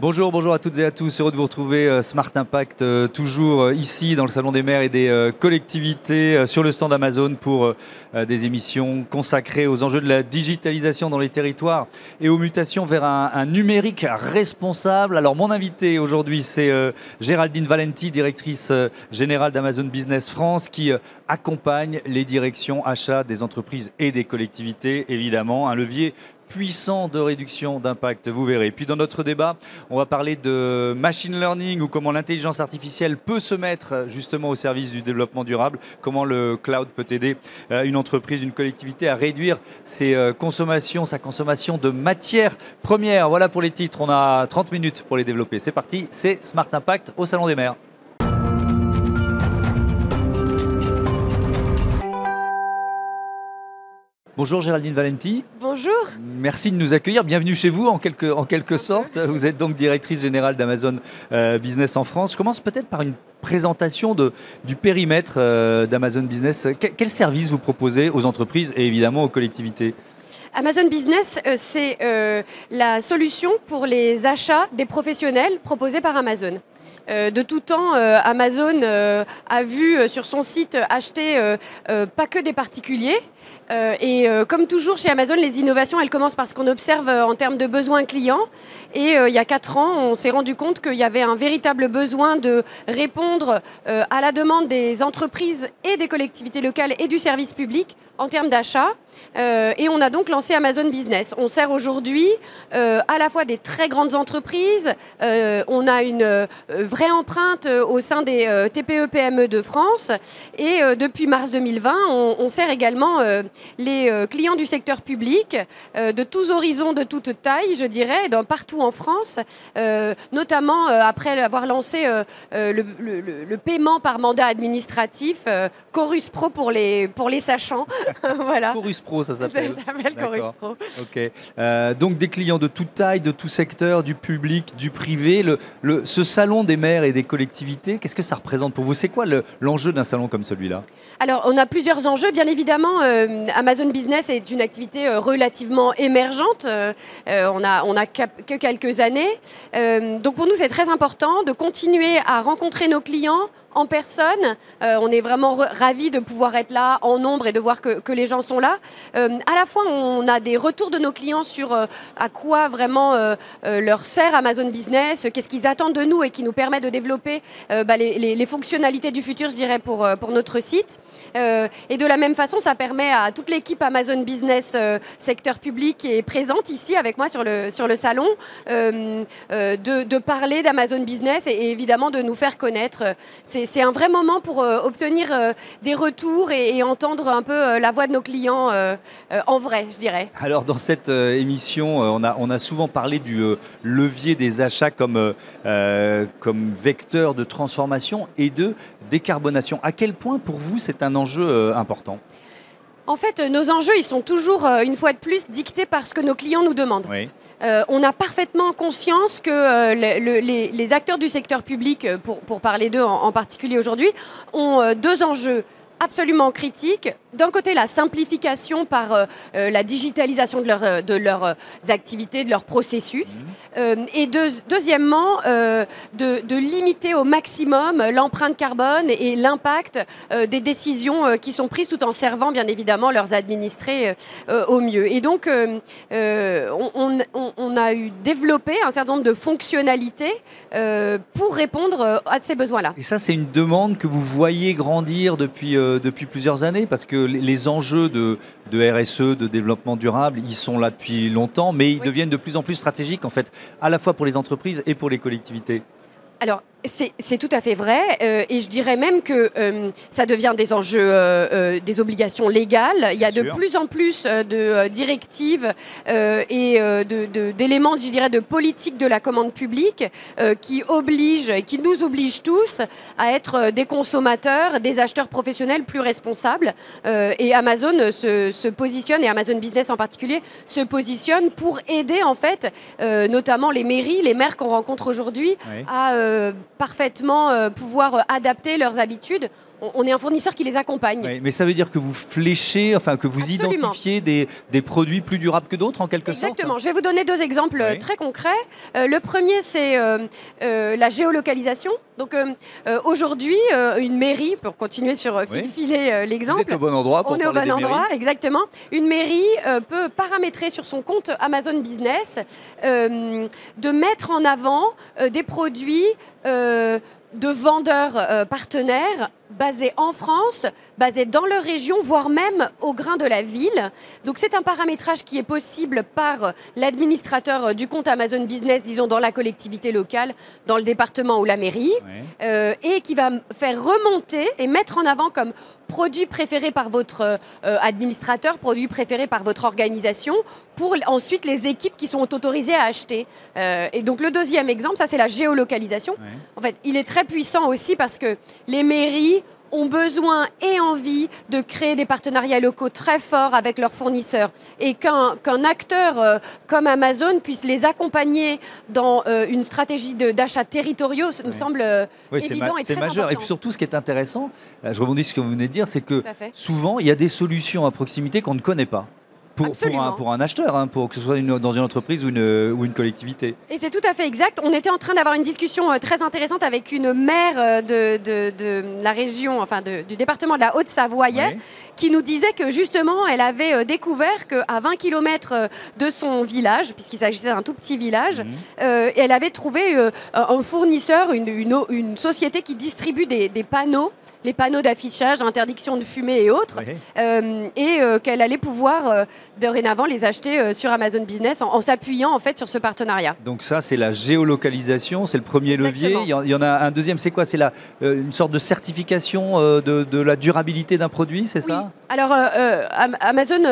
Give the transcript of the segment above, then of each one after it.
Bonjour, bonjour à toutes et à tous. Heureux de vous retrouver euh, Smart Impact, euh, toujours euh, ici dans le Salon des maires et des collectivités sur le stand Amazon pour des émissions consacrées aux enjeux de la digitalisation dans les territoires et aux mutations vers un, numérique responsable. Alors mon invité aujourd'hui c'est Géraldine Valenti, directrice générale d'Amazon Business France qui accompagne les directions achats des entreprises et des collectivités, évidemment, un levier puissant de réduction d'impact, vous verrez. Puis dans notre débat, on va parler de machine learning ou comment l'intelligence artificielle peut se mettre justement au service du développement durable, comment le cloud peut aider euh, une entreprise, une collectivité à réduire ses euh, consommations, sa consommation de matières premières. Voilà pour les titres, on a 30 minutes pour les développer. C'est parti, c'est Smart Impact au Salon des maires. Bonjour Géraldine Valenti. Bonjour. Merci de nous accueillir. Bienvenue chez vous en quelque, en quelque sorte. Vous êtes donc directrice générale d'Amazon euh, Business en France. Je commence peut-être par une présentation de, du périmètre euh, d'Amazon Business. quel service vous proposez aux entreprises et évidemment aux collectivités? Amazon Business, euh, c'est la solution pour les achats des professionnels proposés par Amazon. de tout temps, Amazon a vu sur son site acheter pas que des particuliers, euh, et euh, comme toujours chez Amazon, les innovations, elles commencent par ce qu'on observe euh, en termes de besoins clients. Et il y a quatre ans, on s'est rendu compte qu'il y avait un véritable besoin de répondre à la demande des entreprises et des collectivités locales et du service public en termes d'achat. Et on a donc lancé Amazon Business. On sert aujourd'hui à la fois des très grandes entreprises, on a une vraie empreinte au sein des TPE-PME de France, et depuis mars 2020, on, sert également les euh, clients du secteur public, euh, de tous horizons, de toutes tailles, je dirais, partout en France, euh, notamment après avoir lancé le, paiement par mandat administratif, Chorus Pro pour les, pour les sachants. voilà. Chorus Pro, ça s'appelle. Ça s'appelle Chorus Pro. Ok. donc des clients de toute taille, de tout secteur, du public, du privé. Le, ce salon des maires et des collectivités, qu'est-ce que ça représente pour vous? C'est quoi l'enjeu d'un salon comme celui-là? Alors, on a plusieurs enjeux. Bien évidemment, Amazon Business est une activité euh, relativement émergente. Euh, euh, on n'a on a que quelques années. donc pour nous, c'est très important de continuer à rencontrer nos clients en personne. on est vraiment ravis de pouvoir être là en nombre et de voir que, les gens sont là. à la fois, on a des retours de nos clients sur à quoi vraiment leur sert Amazon Business, qu'est-ce qu'ils attendent de nous et qui nous permet de développer bah, les, fonctionnalités du futur, je dirais, pour, pour notre site. et de la même façon, ça permet à toute l'équipe Amazon Business euh, secteur public est présente ici avec moi sur le, sur le salon, euh, euh, de, parler d'Amazon Business et, évidemment de nous faire connaître. C'est un vrai moment pour obtenir des retours et, entendre un peu la voix de nos clients en vrai, je dirais. Alors dans cette émission, on a, on a souvent parlé du levier des achats comme, comme vecteur de transformation et de décarbonation. À quel point pour vous c'est un enjeu important? En fait, nos enjeux, ils sont toujours, euh, une fois de plus, dictés par ce que nos clients nous demandent. Euh, on a parfaitement conscience que euh, les, acteurs du secteur public, pour, parler d'eux en, particulier aujourd'hui, ont deux enjeux absolument critiques d'un côté la simplification par euh, euh, la digitalisation de, leur, euh, de leurs activités, de leurs processus, mhm. et deuxièmement de, limiter au maximum l'empreinte carbone et, l'impact des décisions qui sont prises tout en servant bien évidemment leurs administrés au mieux. Et donc on, on, a eu développé un certain nombre de fonctionnalités pour répondre à ces besoins-là. Et ça c'est une demande que vous voyez grandir depuis, depuis plusieurs années parce que les enjeux de, RSE, de développement durable, ils sont là depuis longtemps, mais ils deviennent de plus en plus stratégiques, en fait, à la fois pour les entreprises et pour les collectivités. Alors, c'est tout à fait vrai, euh, et je dirais même que euh, ça devient des enjeux, euh, des obligations légales. Il y a de plus en plus de directives et d'éléments, je dirais, de politique de la commande publique qui obligent, qui nous obligent tous à être des consommateurs, des acheteurs professionnels plus responsables. et Amazon se, positionne, et Amazon Business en particulier, se positionne pour aider en fait, notamment les mairies, les maires qu'on rencontre aujourd'hui, à parfaitement euh, pouvoir euh, adapter leurs habitudes on, est un fournisseur qui les accompagne. mais ça veut dire que vous fléchez, enfin que vous identifiez des, des, produits plus durables que d'autres en quelque sorte Exactement. Je vais vous donner deux exemples très concrets. Euh, le premier, c'est euh, euh, la géolocalisation. Donc aujourd'hui, une mairie, pour continuer sur filer l'exemple. Vous êtes au bon endroit pour On est au bon endroit, exactement. Une mairie peut paramétrer sur son compte Amazon Business de mettre en avant des produits de vendeurs euh, partenaires basés en France, basés dans leur région, voire même au grain de la ville. Donc c'est un paramétrage qui est possible par l'administrateur du compte Amazon Business, disons dans la collectivité locale, dans le département ou la mairie, euh, et qui va faire remonter et mettre en avant comme produit préféré par votre euh, administrateur, produit préféré par votre organisation, pour ensuite les équipes qui sont autorisées à acheter. et donc le deuxième exemple, ça c'est la géolocalisation. En fait, il est très puissant aussi parce que les mairies ont besoin et envie de créer des partenariats locaux très forts avec leurs fournisseurs et qu'un acteur euh, comme Amazon puisse les accompagner dans euh, une stratégie d'achat territoriaux me semble euh, évident et très majeur. Important. Et puis surtout, ce qui est intéressant, je rebondis sur ce que vous venez de dire, c'est que souvent, il y a des solutions à proximité qu'on ne connaît pas pour, un, acheteur, hein, pour que ce soit dans une entreprise ou une, ou une collectivité. Et c'est tout à fait exact. On était en train d'avoir une discussion euh, très intéressante avec une maire euh, de, de, la région, enfin du département de la Haute-Savoie, qui nous disait que justement, elle avait euh, découvert qu'à 20 km de son village, puisqu'il s'agissait d'un tout petit village, mhm. elle avait trouvé un fournisseur, une, une, société qui distribue des, des panneaux les panneaux d'affichage, interdiction de fumer et autres, euh, et euh, qu'elle allait pouvoir euh, dorénavant les acheter sur Amazon Business en, s'appuyant en fait sur ce partenariat. Donc ça, c'est la géolocalisation, c'est le premier levier. Il y, en, a un deuxième, c'est quoi? C'est la une sorte de certification de, la durabilité d'un produit, c'est ça? Alors Amazon,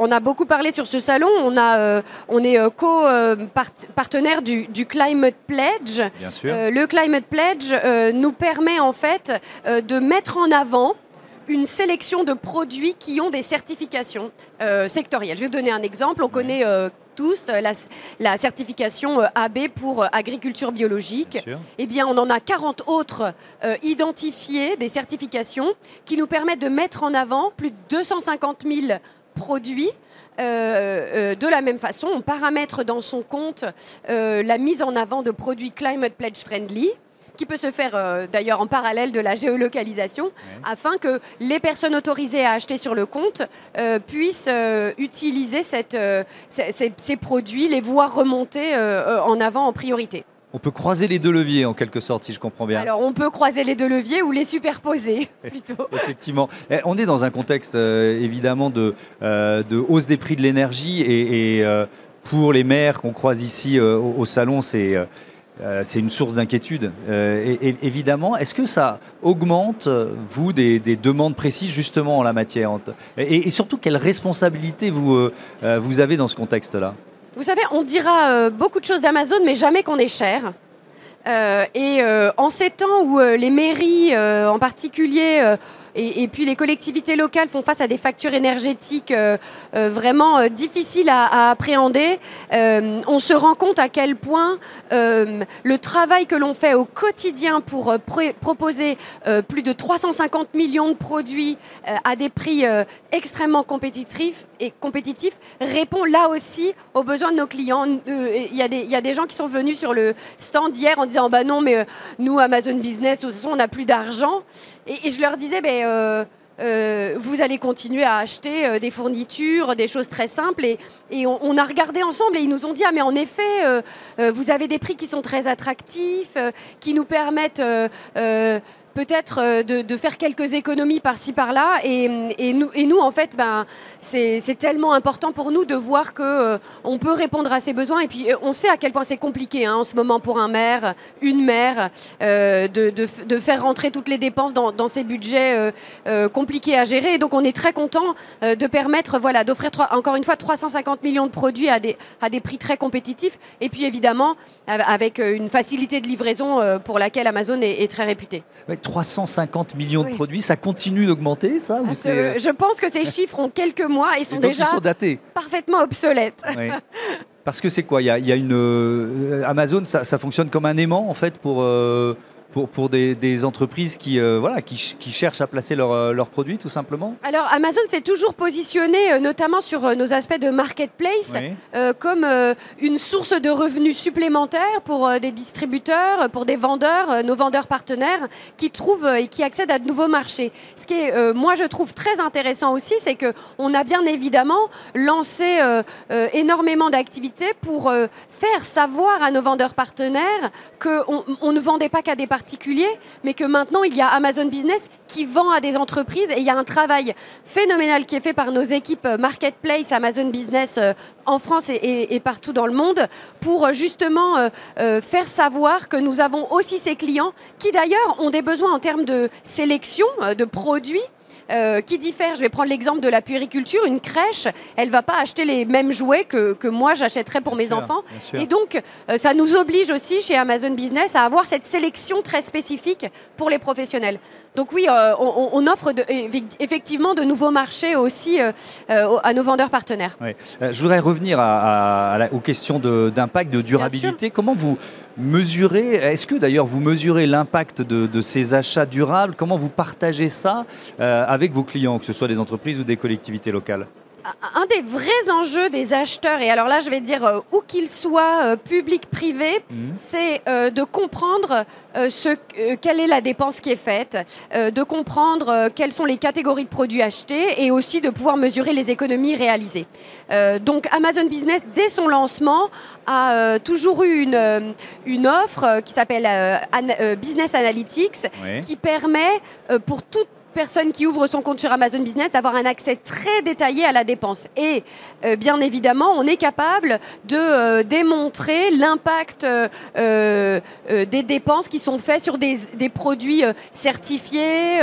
on a beaucoup parlé sur ce salon. On a, on est co-partenaire du, du, Climate Pledge. Bien sûr. le Climate Pledge nous permet en fait de mettre mettre en avant une sélection de produits qui ont des certifications euh, sectorielles. Je vais vous donner un exemple. On connaît euh, tous euh, la, certification AB pour agriculture biologique. Eh bien, on en a 40 autres identifiées, des certifications, qui nous permettent de mettre en avant plus de 250 000 produits de la même façon, on paramètre dans son compte la mise en avant de produits Climate Pledge Friendly qui peut se faire euh, d'ailleurs en parallèle de la géolocalisation, afin que les personnes autorisées à acheter sur le compte euh, puissent euh, utiliser cette, ces, produits, les voir remonter en avant en priorité. On peut croiser les deux leviers en quelque sorte, si je comprends bien. Alors on peut croiser les deux leviers ou les superposer plutôt. Effectivement. Eh, on est dans un contexte évidemment de, de, hausse des prix de l'énergie et, pour les maires qu'on croise ici au salon, c'est euh, c'est une source d'inquiétude. Euh, évidemment, est-ce que ça augmente, vous, des, demandes précises justement en la matière et, surtout, quelle responsabilité vous, euh, vous avez dans ce contexte-là? Vous savez, on dira beaucoup de choses d'Amazon, mais jamais qu'on est cher. et en ces temps où les mairies en particulier et, puis les collectivités locales font face à des factures énergétiques euh, euh, vraiment euh, difficiles à, appréhender. on se rend compte à quel point le travail que l'on fait au quotidien pour proposer plus de 350 millions de produits à des prix extrêmement compétitifs répond là aussi aux besoins de nos clients. Il y, a des, gens qui sont venus sur le stand hier en disant bah non mais nous Amazon Business on n'a plus d'argent et, je leur disais ben euh, euh, vous allez continuer à acheter euh, des fournitures, des choses très simples. Et, on, a regardé ensemble et ils nous ont dit, ah mais en effet, vous avez des prix qui sont très attractifs, qui nous permettent peut-être euh, de, faire quelques économies par-ci par-là. Et, nous, en fait, ben, c'est tellement important pour nous de voir qu'on euh, on peut répondre à ces besoins. Et puis, euh, on sait à quel point c'est compliqué hein, en ce moment pour un maire, une maire, de, faire rentrer toutes les dépenses dans, ces budgets compliqués à gérer. Et donc, on est très content de permettre voilà, d'offrir encore une fois 350 millions de produits à des, prix très compétitifs. Et puis, évidemment, avec une facilité de livraison pour laquelle Amazon est très réputée. 350 millions de produits, ça continue d'augmenter, ça ah, Je pense que ces chiffres ont quelques mois et sont déjà datés. parfaitement obsolètes. Parce que c'est quoi? Il y, a, une euh, Amazon, ça, fonctionne comme un aimant en fait pour. Euh, pour, pour des, entreprises qui, voilà, qui, cherchent à placer leurs produits tout simplement Alors Amazon s'est toujours positionné, notamment sur nos aspects de marketplace, comme une source de revenus supplémentaires pour des distributeurs, pour des vendeurs, nos vendeurs partenaires qui trouvent et qui accèdent à de nouveaux marchés. Ce qui est, moi je trouve très intéressant aussi, c'est qu'on a bien évidemment lancé énormément d'activités pour faire savoir à nos vendeurs partenaires qu'on on ne vendait pas qu'à des mais que maintenant il y a Amazon Business qui vend à des entreprises et il y a un travail phénoménal qui est fait par nos équipes Marketplace, Amazon Business euh, en France et, partout dans le monde pour euh, justement euh, faire savoir que nous avons aussi ces clients qui d'ailleurs ont des besoins en termes de sélection de produits euh, qui diffère? Je vais prendre l'exemple de la puériculture. Une crèche, elle va pas acheter les mêmes jouets que, que moi j'achèterais pour mes enfants. Et donc, euh, ça nous oblige aussi chez Amazon Business à avoir cette sélection très spécifique pour les professionnels. Donc oui, euh, on, offre de, effectivement de nouveaux marchés aussi à nos vendeurs partenaires. je voudrais revenir à, aux questions d'impact, de, durabilité. Comment vous mesurez, est-ce que d'ailleurs vous mesurez l'impact de, ces achats durables? Comment vous partagez ça avec vos clients, que ce soit des entreprises ou des collectivités locales? Un des vrais enjeux des acheteurs, et alors là je vais dire euh, où qu'ils soient, euh, public, privé, mhm. c'est euh, de comprendre ce, quelle est la dépense qui est faite, de comprendre quelles sont les catégories de produits achetés et aussi de pouvoir mesurer les économies réalisées. donc Amazon Business, dès son lancement, a toujours eu une, une offre qui s'appelle Business Analytics, qui permet pour toutes personne qui ouvre son compte sur Amazon Business d'avoir un accès très détaillé à la dépense. Et euh, bien évidemment, on est capable de euh, démontrer l'impact euh, des dépenses qui sont faites sur des, produits certifiés,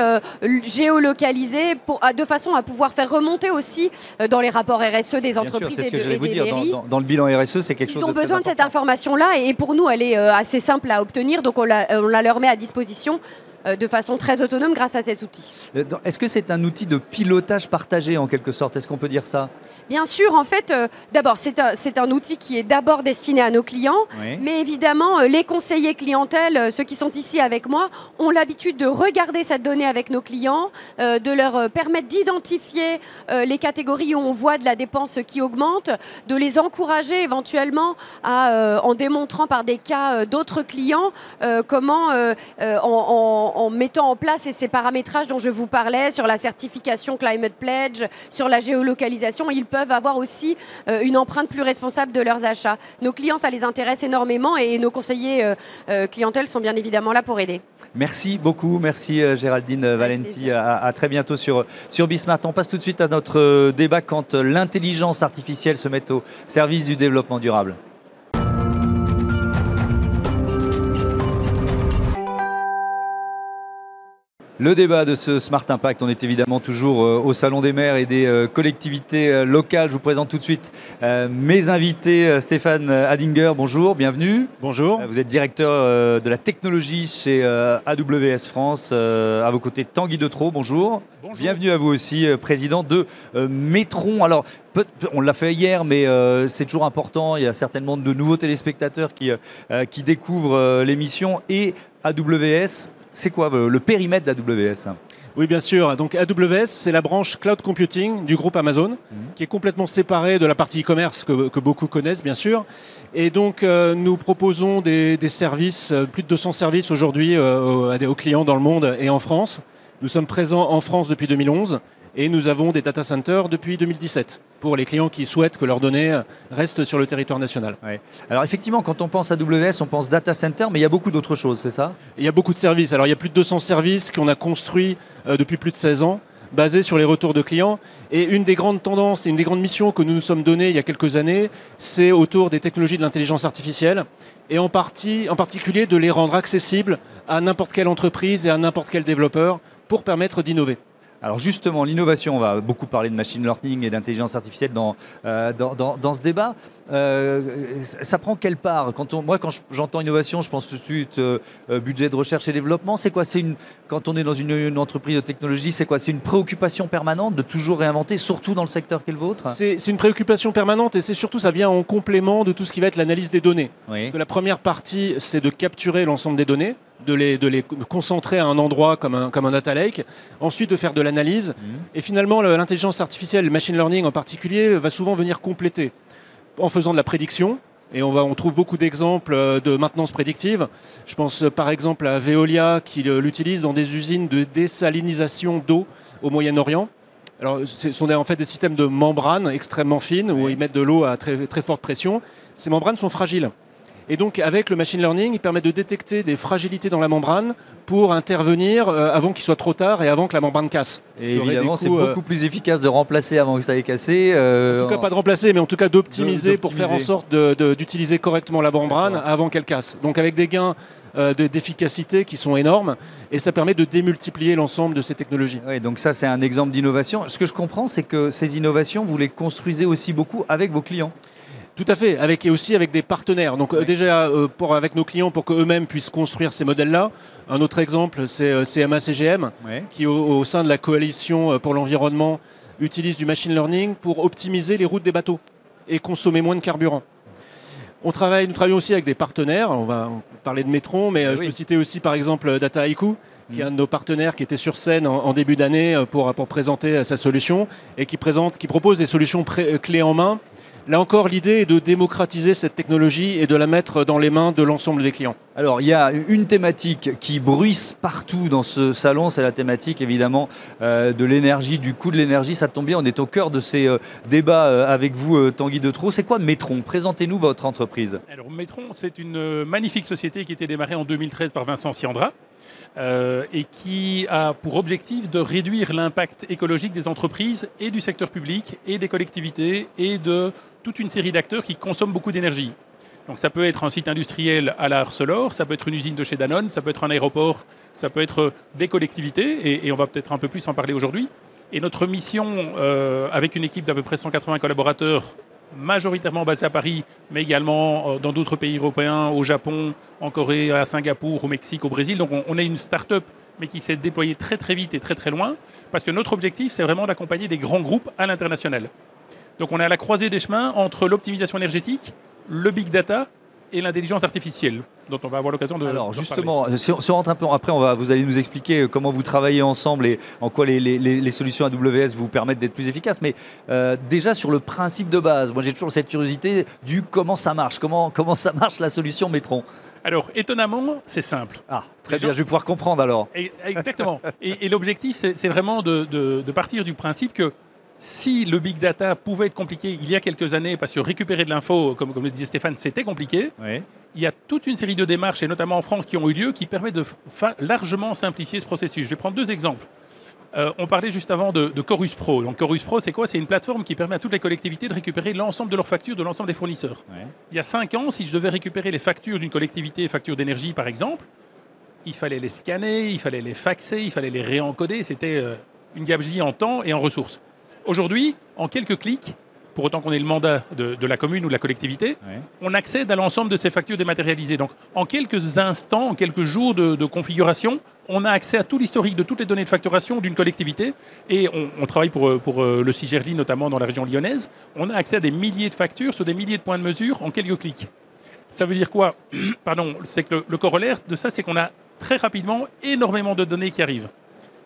géolocalisés, pour, de façon à pouvoir faire remonter aussi dans les rapports RSE des entreprises et, de, vous dire. Dans, le bilan RSE, c'est quelque chose Ils ont besoin de cette information-là et, pour nous, elle est assez simple à obtenir, donc on la leur met à disposition. Euh, de façon très autonome grâce à cet outil. Euh, est-ce que c'est un outil de pilotage partagé en quelque sorte? Est-ce qu'on peut dire ça? Bien sûr, en fait, euh, d'abord, c'est un, un, outil qui est d'abord destiné à nos clients, mais évidemment, les conseillers clientèle, ceux qui sont ici avec moi, ont l'habitude de regarder cette donnée avec nos clients, de leur permettre d'identifier les catégories où on voit de la dépense qui augmente, de les encourager éventuellement à, en démontrant par des cas d'autres clients comment en en, mettant en place ces paramétrages dont je vous parlais sur la certification Climate Pledge, sur la géolocalisation, ils peuvent avoir aussi euh, une empreinte plus responsable de leurs achats. Nos clients, ça les intéresse énormément et nos conseillers euh, euh, clientèle sont bien évidemment là pour aider. Merci beaucoup, merci Géraldine Valenti. À, très bientôt sur, sur Bismart. On passe tout de suite à notre débat quand l'intelligence artificielle se met au service du développement durable. Le débat de ce Smart Impact, on est évidemment toujours euh, au Salon des maires et des euh, collectivités euh, locales. Je vous présente tout de suite mes invités. Stéphane Adinger, bonjour, bienvenue. Bonjour. Vous êtes directeur de la technologie chez AWS France. À vos côtés, Tanguy Detro, bonjour. bonjour. Bienvenue à vous aussi, président de Métron. Alors, on l'a fait hier, mais c'est toujours important. Il y a certainement de nouveaux téléspectateurs qui, qui découvrent l'émission. Et AWS, c'est quoi euh, le périmètre d'AWS oui, bien sûr. Donc AWS, c'est la branche cloud computing du groupe Amazon, mhm. qui est complètement séparée de la partie e-commerce que, beaucoup connaissent, bien sûr. Et donc, euh, nous proposons des, services, euh, plus de 200 services aujourd'hui aux clients dans le monde et en France. Nous sommes présents en France depuis 2011 et nous avons des data centers depuis 2017 pour les clients qui souhaitent que leurs données restent sur le territoire national. Alors effectivement, quand on pense à AWS, on pense data center, mais il y a beaucoup d'autres choses, c'est ça? Il y a beaucoup de services. Alors il y a plus de 200 services qu'on a construits euh, depuis plus de 16 ans basés sur les retours de clients. Et une des grandes tendances et une des grandes missions que nous nous sommes données il y a quelques années, c'est autour des technologies de l'intelligence artificielle et en, partie, en particulier de les rendre accessibles à n'importe quelle entreprise et à n'importe quel développeur pour permettre d'innover. Alors justement, l'innovation, on va beaucoup parler de machine learning et d'intelligence artificielle dans, euh, dans, ce débat. Euh, ça prend quelle part? Quand on, Moi, quand j'entends innovation, je pense tout de suite euh, budget de recherche et développement. C'est quoi? Une Quand on est dans une, entreprise de technologie, c'est quoi? C'est une préoccupation permanente de toujours réinventer, surtout dans le secteur qu'est le vôtre? C'est une préoccupation permanente et c'est surtout, ça vient en complément de tout ce qui va être l'analyse des données. Parce que la première partie, c'est de capturer l'ensemble des données de les, de les concentrer à un endroit comme un, comme un data lake, ensuite de faire de l'analyse. Mhm. Et finalement, le- l'intelligence artificielle, le machine learning en particulier, va souvent venir compléter en faisant de la prédiction. Et on, va, on trouve beaucoup d'exemples euh, de maintenance prédictive. Je pense euh, par exemple à Veolia qui euh, l'utilise dans des usines de désalinisation d'eau au Moyen-Orient. Alors, ce sont en fait des systèmes de membranes extrêmement fines où ils mettent de l'eau à très, très forte pression. Ces membranes sont fragiles. Et donc, avec le machine learning, il permet de détecter des fragilités dans la membrane pour intervenir euh, avant qu'il soit trop tard et avant que la membrane casse. Et évidemment, c'est coûts, euh, beaucoup plus efficace de remplacer avant que ça ait cassé. euh, en tout cas, pas de remplacer, mais en tout cas d'optimiser pour faire en sorte d'utiliser correctement la membrane avant qu'elle casse. Donc avec des gains euh, de- d'efficacité qui sont énormes, et ça permet de démultiplier l'ensemble de ces technologies. Ouais, donc ça, c'est un exemple d'innovation. Ce que je comprends, c'est que ces innovations, vous les construisez aussi beaucoup avec vos clients. Tout à fait, avec, et aussi avec des partenaires. Donc euh, déjà euh, pour, avec nos clients pour qu'eux-mêmes puissent construire ces modèles-là. Un autre exemple, c'est euh, CMA-CGM, qui au, au sein de la coalition euh, pour l'environnement utilise du machine learning pour optimiser les routes des bateaux et consommer moins de carburant. On travaille, nous travaillons aussi avec des partenaires, on va parler de Metron, mais Ah je peux citer aussi par exemple Data Haiku, qui est Mhm. un de nos partenaires qui était sur scène en, en début d'année pour, pour présenter sa solution et qui, présente, qui propose des solutions pré- clés en main. Là encore, l'idée est de démocratiser cette technologie et de la mettre dans les mains de l'ensemble des clients. Alors, il y a une thématique qui bruisse partout dans ce salon, c'est la thématique évidemment euh, de l'énergie, du coût de l'énergie. Ça tombe bien, on est au cœur de ces euh, débats euh, avec vous, euh, Tanguy de Trot. C'est quoi Metron? Présentez-nous votre entreprise. Alors Metron, c'est une magnifique société qui a été démarrée en 2013 par Vincent Siandra euh, et qui a pour objectif de réduire l'impact écologique des entreprises et du secteur public et des collectivités et de toute une série d'acteurs qui consomment beaucoup d'énergie. Donc ça peut être un site industriel à la Arcelor, ça peut être une usine de chez Danone, ça peut être un aéroport, ça peut être des collectivités, et, et on va peut-être un peu plus en parler aujourd'hui. Et notre mission, euh, avec une équipe d'à peu près 180 collaborateurs, majoritairement basée à Paris, mais également euh, dans d'autres pays européens, au Japon, en Corée, à Singapour, au Mexique, au Brésil. Donc on, on est une start-up, mais qui s'est déployée très très vite et très très loin, parce que notre objectif, c'est vraiment d'accompagner des grands groupes à l'international. Donc on est à la croisée des chemins entre l'optimisation énergétique, le big data et l'intelligence artificielle, dont on va avoir l'occasion de. Alors justement, si on, si on rentre un peu après, on va, vous allez nous expliquer euh, comment vous travaillez ensemble et en quoi les, les- les- les solutions AWS vous permettent d'être plus efficaces. Mais euh, déjà sur le principe de base, moi j'ai toujours cette curiosité du comment ça marche, comment, comment ça marche la solution Metron. parler. Alors étonnamment, c'est simple. Ah, très Les bien, gens- je vais pouvoir comprendre alors. Et- Exactement. et, et l'objectif, c'est c'est vraiment de, de- de partir du principe que si le big data pouvait être compliqué il y a quelques années, parce que récupérer de l'info, comme, comme le disait Stéphane, c'était compliqué, Oui. il y a toute une série de démarches, et notamment en France, qui ont eu lieu, qui permettent de largement simplifier ce processus. Je vais prendre deux exemples. Euh, on parlait juste avant de, de Chorus Pro. Donc Chorus Pro, c'est quoi? C'est une plateforme qui permet à toutes les collectivités de récupérer l'ensemble de leurs factures de l'ensemble des fournisseurs. Ouais. Il y a cinq ans, si je devais récupérer les factures d'une collectivité, factures d'énergie par exemple, il fallait les scanner, il fallait les faxer, il fallait les réencoder. C'était euh, une gabegie en temps et en ressources. Aujourd'hui, en quelques clics, pour autant qu'on ait le mandat de, de la commune ou de la collectivité, on accède à l'ensemble de ces factures dématérialisées. Donc, en quelques instants, en quelques jours de, de configuration, on a accès à tout l'historique de toutes les données de facturation d'une collectivité. Et on, on travaille pour, euh, pour le CIGERLI, notamment dans la région lyonnaise. On a accès à des milliers de factures sur des milliers de points de mesure en quelques clics. Ça veut dire quoi Pardon, c'est que le, le corollaire de ça, c'est qu'on a très rapidement énormément de données qui arrivent.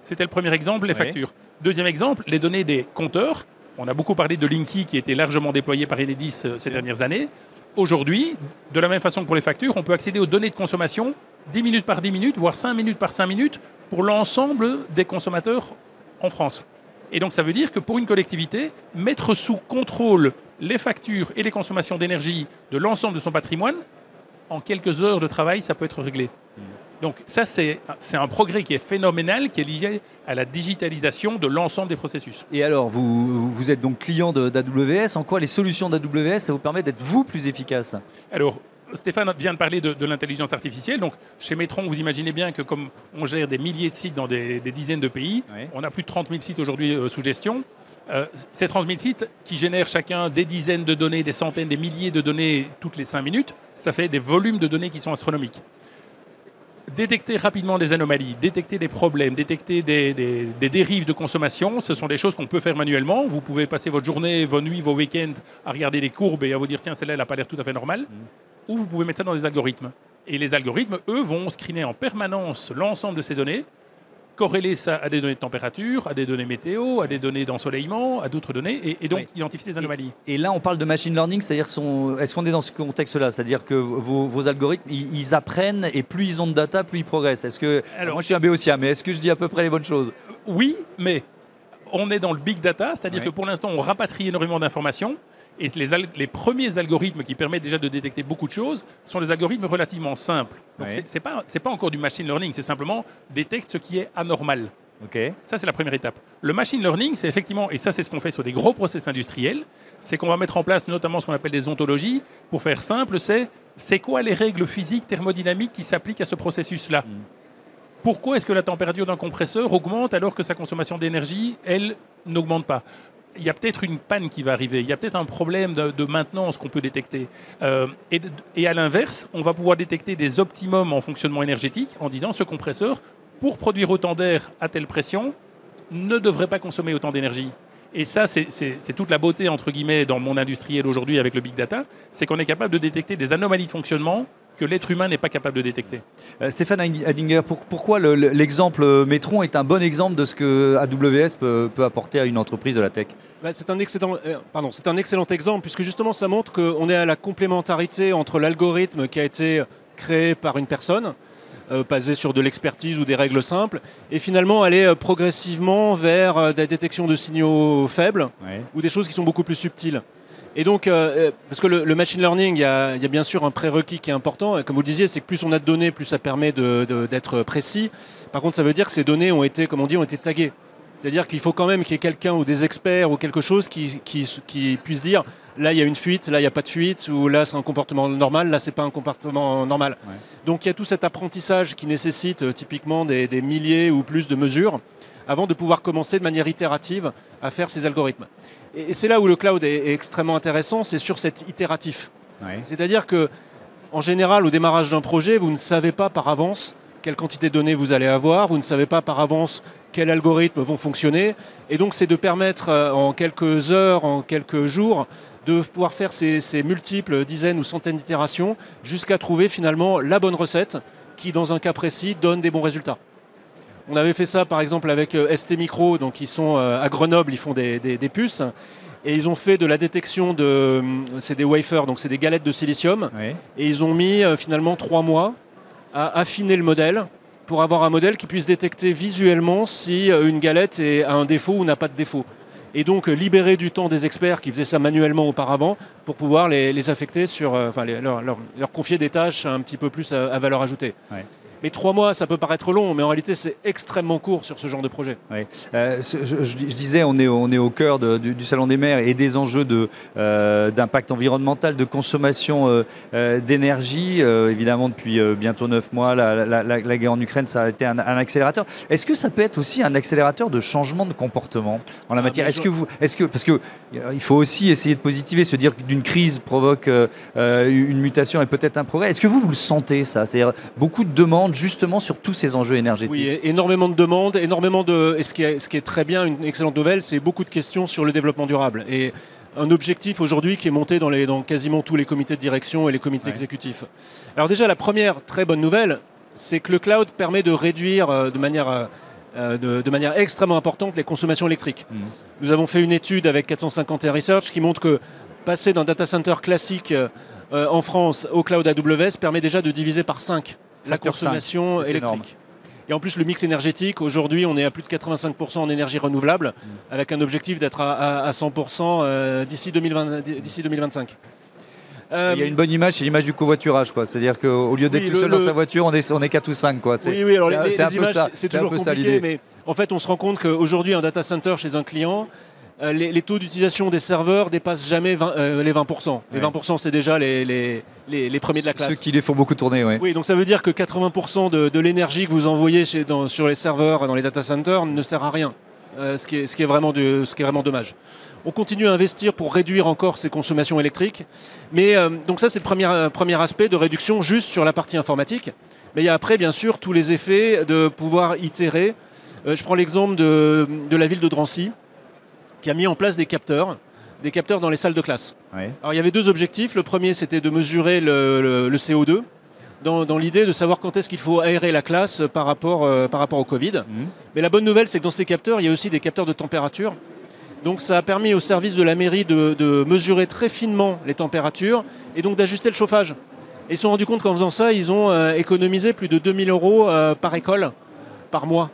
C'était le premier exemple, les Oui. factures. Deuxième exemple, les données des compteurs. On a beaucoup parlé de Linky qui était largement déployé par Enedis euh, ces dernières années. Aujourd'hui, de la même façon que pour les factures, on peut accéder aux données de consommation 10 minutes par 10 minutes, voire 5 minutes par 5 minutes pour l'ensemble des consommateurs en France. Et donc ça veut dire que pour une collectivité, mettre sous contrôle les factures et les consommations d'énergie de l'ensemble de son patrimoine, en quelques heures de travail, ça peut être réglé. Donc ça, c'est un progrès qui est phénoménal, qui est lié à la digitalisation de l'ensemble des processus. Et alors, vous, vous êtes donc client d'AWS. En quoi les solutions d'AWS, ça vous permet d'être vous plus efficace? Alors, Stéphane vient de parler de, de l'intelligence artificielle. Donc, chez Metron, vous imaginez bien que comme on gère des milliers de sites dans des, des dizaines de pays, on a plus de 30 000 sites aujourd'hui euh, sous gestion. Euh, ces 30 000 sites qui génèrent chacun des dizaines de données, des centaines, des milliers de données toutes les 5 minutes, ça fait des volumes de données qui sont astronomiques. Détecter rapidement des anomalies, détecter des problèmes, détecter des, des- des dérives de consommation, ce sont des choses qu'on peut faire manuellement. Vous pouvez passer votre journée, vos nuits, vos week-ends à regarder les courbes et à vous dire tiens, celle-là, elle n'a pas l'air tout à fait normale. Ou vous pouvez mettre ça dans des algorithmes. Et les algorithmes, eux, vont screener en permanence l'ensemble de ces données, corréler ça à des données de température, à des données météo, à des données d'ensoleillement, à d'autres données, et, et donc Oui. identifier les anomalies. Et là, on parle de machine learning, c'est-à-dire, est-ce qu'on est dans ce contexte-là? C'est-à-dire que vos, vos algorithmes, ils, ils apprennent et plus ils ont de data, plus ils progressent. Est-ce que Alors- moi, je suis un béotien, mais est-ce que je dis à peu près les bonnes choses? Oui, mais on est dans le big data, c'est-à-dire que pour l'instant, on rapatrie énormément d'informations. Et les, premiers algorithmes qui permettent déjà de détecter beaucoup de choses sont des algorithmes relativement simples. Donc Ouais. c'est- pas c'est pas encore du machine learning, c'est simplement détecte ce qui est anormal. Ça, c'est la première étape. Le machine learning, c'est effectivement, et ça, c'est ce qu'on fait sur des gros process industriels, c'est qu'on va mettre en place notamment ce qu'on appelle des ontologies. Pour faire simple, c'est c'est quoi les règles physiques thermodynamiques qui s'appliquent à ce processus-là Mm. Pourquoi est-ce que la température d'un compresseur augmente alors que sa consommation d'énergie, elle, n'augmente pas? Il y a peut-être une panne qui va arriver, il y a peut-être un problème de, maintenance qu'on peut détecter. Euh, et, et à l'inverse, on va pouvoir détecter des optimums en fonctionnement énergétique en disant ce compresseur, pour produire autant d'air à telle pression, ne devrait pas consommer autant d'énergie. Et ça, c'est- toute la beauté, entre guillemets, dans monde industriel aujourd'hui avec le big data, c'est qu'on est capable de détecter des anomalies de fonctionnement que l'être humain n'est pas capable de détecter. Euh, Stéphane Hadinger, pour- pourquoi le- le- l'exemple euh, Metron est un bon exemple de ce que AWS peut, peut apporter à une entreprise de la tech? Bah, c'est un, excellent, euh, pardon, c'est un excellent exemple, puisque justement ça montre qu'on est à la complémentarité entre l'algorithme qui a été créé par une personne, euh, basé sur de l'expertise ou des règles simples, et finalement aller progressivement vers euh, des détections de signaux faibles ou des choses qui sont beaucoup plus subtiles. Et donc, euh, euh, parce que le, le machine learning, il y, a, il y a bien sûr un prérequis qui est important. Et comme vous le disiez, c'est que plus on a de données, plus ça permet d'être précis. Par contre, ça veut dire que ces données ont été, comme on dit, ont été taguées. C'est-à-dire qu'il faut quand même qu'il y ait quelqu'un ou des experts ou quelque chose qui, qui, qui puisse dire là il y a une fuite, là il n'y a pas de fuite, ou là c'est un comportement normal, là c'est pas un comportement normal. Ouais. Donc il y a tout cet apprentissage qui nécessite euh, typiquement des, des milliers ou plus de mesures avant de pouvoir commencer de manière itérative à faire ces algorithmes. Et, c'est là où le cloud est, extrêmement intéressant, c'est sur cet itératif. C'est-à-dire que, en général, au démarrage d'un projet, vous ne savez pas par avance quelle quantité de données vous allez avoir, vous ne savez pas par avance quels algorithmes vont fonctionner. Et donc, c'est de permettre euh, en quelques heures, en quelques jours, de pouvoir faire ces, ces multiples dizaines ou centaines d'itérations jusqu'à trouver finalement la bonne recette qui, dans un cas précis, donne des bons résultats. On avait fait ça par exemple avec euh, ST Micro, donc ils sont euh, à Grenoble, ils font des, des- des puces. Et ils ont fait de la détection de. C'est des wafers, donc c'est des galettes de silicium. Et ils ont mis euh, finalement trois mois à affiner le modèle pour avoir un modèle qui puisse détecter visuellement si euh, une galette est- a un défaut ou n'a pas de défaut. Et donc euh, libérer du temps des experts qui faisaient ça manuellement auparavant pour pouvoir les, les affecter sur. euh, Enfin, les- leur, leur- leur confier des tâches un petit peu plus à, à valeur ajoutée. Mais trois mois, ça peut paraître long, mais en réalité, c'est extrêmement court sur ce genre de projet. Euh, ce- je, je dis- je disais, on est, au- on est au cœur de- du, du Salon des maires et des enjeux de, euh, d'impact environnemental, de consommation euh, euh, d'énergie. Euh, évidemment, depuis euh, bientôt neuf mois, la, la- la- la guerre en Ukraine, ça a été un, un accélérateur. Est-ce que ça peut être aussi un accélérateur de changement de comportement en la Ah, matière? Est-ce que vous, est-ce que, parce que euh, il faut aussi essayer de positiver, se dire qu'une crise provoque euh, euh, une mutation et peut-être un progrès. Est-ce que vous, vous le sentez ça? C'est-à-dire beaucoup de demandes justement sur tous ces enjeux énergétiques. Oui, énormément de demandes, énormément de. Et ce qui est, ce qui est très bien, une excellente nouvelle, c'est beaucoup de questions sur le développement durable. Et un objectif aujourd'hui qui est monté dans, les, dans quasiment tous les comités de direction et les comités Ouais. exécutifs. Alors déjà, la première très bonne nouvelle, c'est que le cloud permet de réduire euh, de manière, euh, euh, de, de manière extrêmement importante les consommations électriques. Mhm. Nous avons fait une étude avec 450 Research qui montre que passer d'un data center classique euh, en France au cloud AWS permet déjà de diviser par 5 la consommation électrique. énorme. Et en plus, le mix énergétique, aujourd'hui, on est à plus de 85% en énergie renouvelable, Mm. avec un objectif d'être à, à- à 100% euh, d'ici 2020 d'ici 2025. Euh, Il y a une bonne image, c'est l'image du covoiturage, quoi. C'est-à-dire qu'au lieu d'être Oui, tout le- seul dans sa voiture, on est, on est 4 ou 5, quoi. C'est- oui, oui, alors c'est les, un images, toujours ça, compliqué, l'idée. mais en fait, on se rend compte qu'aujourd'hui, un data center chez un client, euh, les, les taux d'utilisation des serveurs dépassent jamais 20, euh, les 20%. Les Ouais. 20%, c'est déjà les, les, les- les premiers de la classe. Ceux qui les font beaucoup tourner, ouais. Oui, donc ça veut dire que 80% de, de l'énergie que vous envoyez chez- dans- sur les serveurs, dans les data centers, ne sert à rien. Euh, ce, qui est, ce, qui est vraiment de- ce qui est vraiment dommage. On continue à investir pour réduire encore ces consommations électriques. Mais donc ça, c'est le premier, premier aspect de réduction juste sur la partie informatique. Mais il y a après, bien sûr, tous les effets de pouvoir itérer. Je prends l'exemple de, de la ville de Drancy, qui a mis en place des capteurs, des capteurs dans les salles de classe. Alors il y avait deux objectifs. Le premier, c'était de mesurer le, le- le CO2 dans, dans l'idée de savoir quand est-ce qu'il faut aérer la classe par rapport, euh, par rapport au Covid. Mhm. Mais la bonne nouvelle, c'est que dans ces capteurs, il y a aussi des capteurs de température. Donc ça a permis au service de la mairie de, de mesurer très finement les températures et donc d'ajuster le chauffage. Et ils se sont rendus compte qu'en faisant ça, ils ont euh, économisé plus de 2000 euros euh, par école par mois.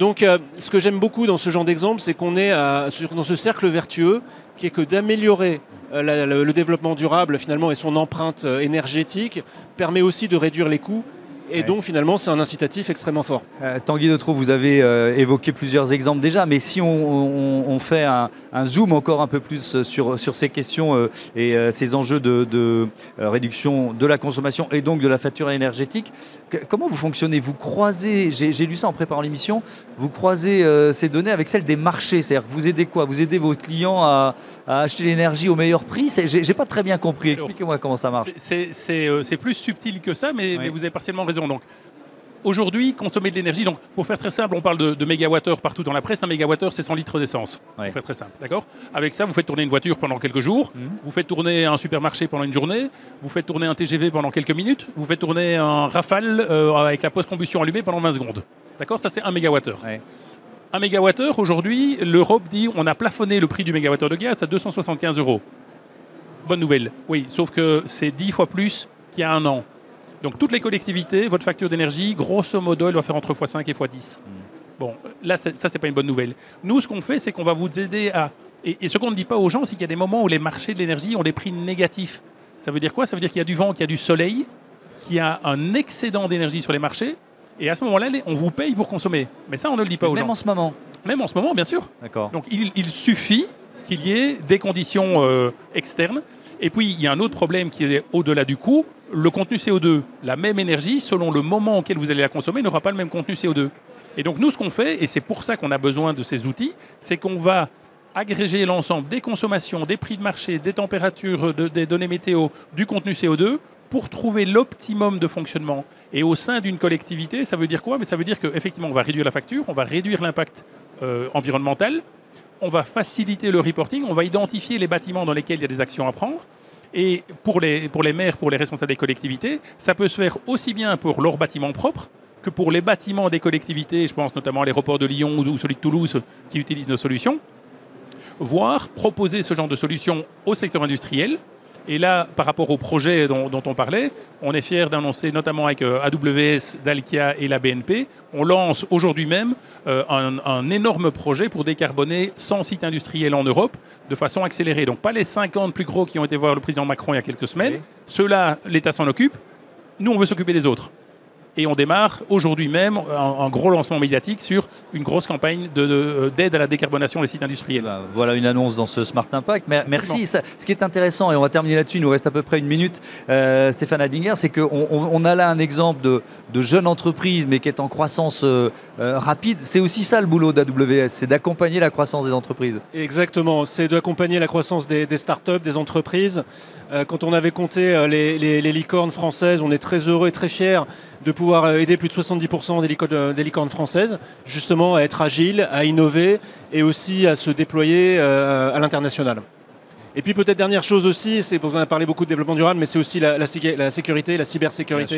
Donc euh, ce que j'aime beaucoup dans ce genre d'exemple, c'est qu'on est sur- dans ce cercle vertueux qui est que d'améliorer euh, le, développement durable finalement et son empreinte euh, énergétique permet aussi de réduire les coûts. Et Ouais. donc finalement, c'est un incitatif extrêmement fort. Euh, Tanguy de Trou, vous avez euh, évoqué plusieurs exemples déjà, mais si on, on- on fait un, un zoom encore un peu plus sur, sur ces questions euh, et euh, ces enjeux de, de, euh, réduction de la consommation et donc de la facture énergétique, que- comment vous fonctionnez? Vous croisez, j'ai lu ça en préparant l'émission, vous croisez euh, ces données avec celles des marchés, c'est-à-dire que vous aidez quoi? Vous aidez vos clients à, à acheter l'énergie au meilleur prix? J'ai pas très bien compris, expliquez-moi comment ça marche. C'est- euh, plus subtil que ça, mais, Oui. mais vous avez partiellement raison. Donc, aujourd'hui, consommer de l'énergie, donc pour faire très simple, on parle de, de mégawattheure partout dans la presse. Un mégawattheure, c'est 100 litres d'essence. Ouais. Pour faire très simple, d'accord? Avec ça, vous faites tourner une voiture pendant quelques jours, Mhm. vous faites tourner un supermarché pendant une journée, vous faites tourner un TGV pendant quelques minutes, vous faites tourner un Rafale euh, avec la post-combustion allumée pendant 20 secondes. D'accord? Ça, c'est un mégawattheure. Ouais. Un mégawattheure, aujourd'hui, l'Europe dit on a plafonné le prix du mégawattheure de gaz à 275 euros. Bonne nouvelle, oui, sauf que c'est 10 fois plus qu'il y a un an. Donc toutes les collectivités, votre facture d'énergie, grosso modo, elle doit faire entre x5 et x10. Bon, là, ça, c'est pas une bonne nouvelle. Nous, ce qu'on fait, c'est qu'on va vous aider à... Et, et ce qu'on ne dit pas aux gens, c'est qu'il y a des moments où les marchés de l'énergie ont des prix négatifs. Ça veut dire quoi? Ça veut dire qu'il y a du vent, qu'il y a du soleil, qu'il y a un excédent d'énergie sur les marchés. Et à ce moment-là, on vous paye pour consommer. Mais ça, on ne le dit pas aux Même gens. en ce moment, Même en ce moment, bien sûr. d'accord. Donc il, il suffit qu'il y ait des conditions euh, externes. Et puis il y a un autre problème qui est au-delà du coût, le contenu CO2. La même énergie, selon le moment auquel vous allez la consommer, n'aura pas le même contenu CO2. Et donc nous, ce qu'on fait, et c'est pour ça qu'on a besoin de ces outils, c'est qu'on va agréger l'ensemble des consommations, des prix de marché, des températures, de- des données météo, du contenu CO2 pour trouver l'optimum de fonctionnement. Et au sein d'une collectivité, ça veut dire quoi? Mais ça veut dire qu'effectivement, on va réduire la facture, on va réduire l'impact euh, environnemental, on va faciliter le reporting, on va identifier les bâtiments dans lesquels il y a des actions à prendre. Et pour les, pour les maires, pour les responsables des collectivités, ça peut se faire aussi bien pour leurs bâtiments propres que pour les bâtiments des collectivités, je pense notamment à l'aéroport de Lyon ou celui de Toulouse qui utilisent nos solutions, voire proposer ce genre de solution au secteur industriel. Et là, par rapport au projet dont, dont on parlait, on est fier d'annoncer, notamment avec euh, AWS, Dalkia et la BNP, on lance aujourd'hui même euh, un, un énorme projet pour décarboner 100 sites industriels en Europe de façon accélérée. Donc pas les 50 plus gros qui ont été voir le président Macron il y a quelques semaines. Oui. Ceux-là, l'État s'en occupe. Nous, on veut s'occuper des autres. Et on démarre aujourd'hui même un, un gros lancement médiatique sur une grosse campagne de- de- d'aide à la décarbonation des sites industriels. voilà une annonce dans ce Smart Impact. Mer- Merci. Ça- ce qui est intéressant, et on va terminer là-dessus, il nous reste à peu près une minute, euh, Stéphane Adinger, c'est qu'on on, on a là un exemple de, de jeune entreprise, mais qui est en croissance euh, euh, rapide. C'est aussi ça le boulot d'AWS, c'est d'accompagner la croissance des entreprises. Exactement, c'est d'accompagner la croissance des, des startups, des entreprises. Euh, quand on avait compté euh, les, les- les licornes françaises, on est très heureux et très fiers de pouvoir euh, aider plus de 70% des licornes, euh, des licornes françaises, justement à être agiles, à innover et aussi à se déployer euh, à l'international. Et puis peut-être dernière chose aussi, c'est parce qu'on a parlé beaucoup de développement durable, mais c'est aussi la, la sécu- la sécurité, la cybersécurité.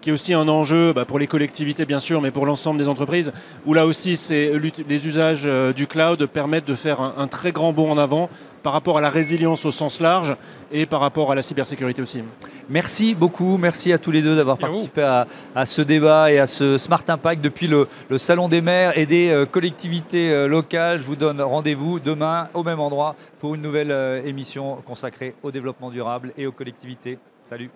Qui est aussi un enjeu bah, pour les collectivités bien sûr, mais pour l'ensemble des entreprises, où là aussi c'est les usages euh, du cloud permettent de faire un, un très grand bond en avant par rapport à la résilience au sens large et par rapport à la cybersécurité aussi. Merci beaucoup, merci à tous les deux d'avoir participé à, à ce débat et à ce Smart Impact depuis le, le Salon des maires et des euh, collectivités euh, locales. Je vous donne rendez-vous demain au même endroit pour une nouvelle euh, émission consacrée au développement durable et aux collectivités. Salut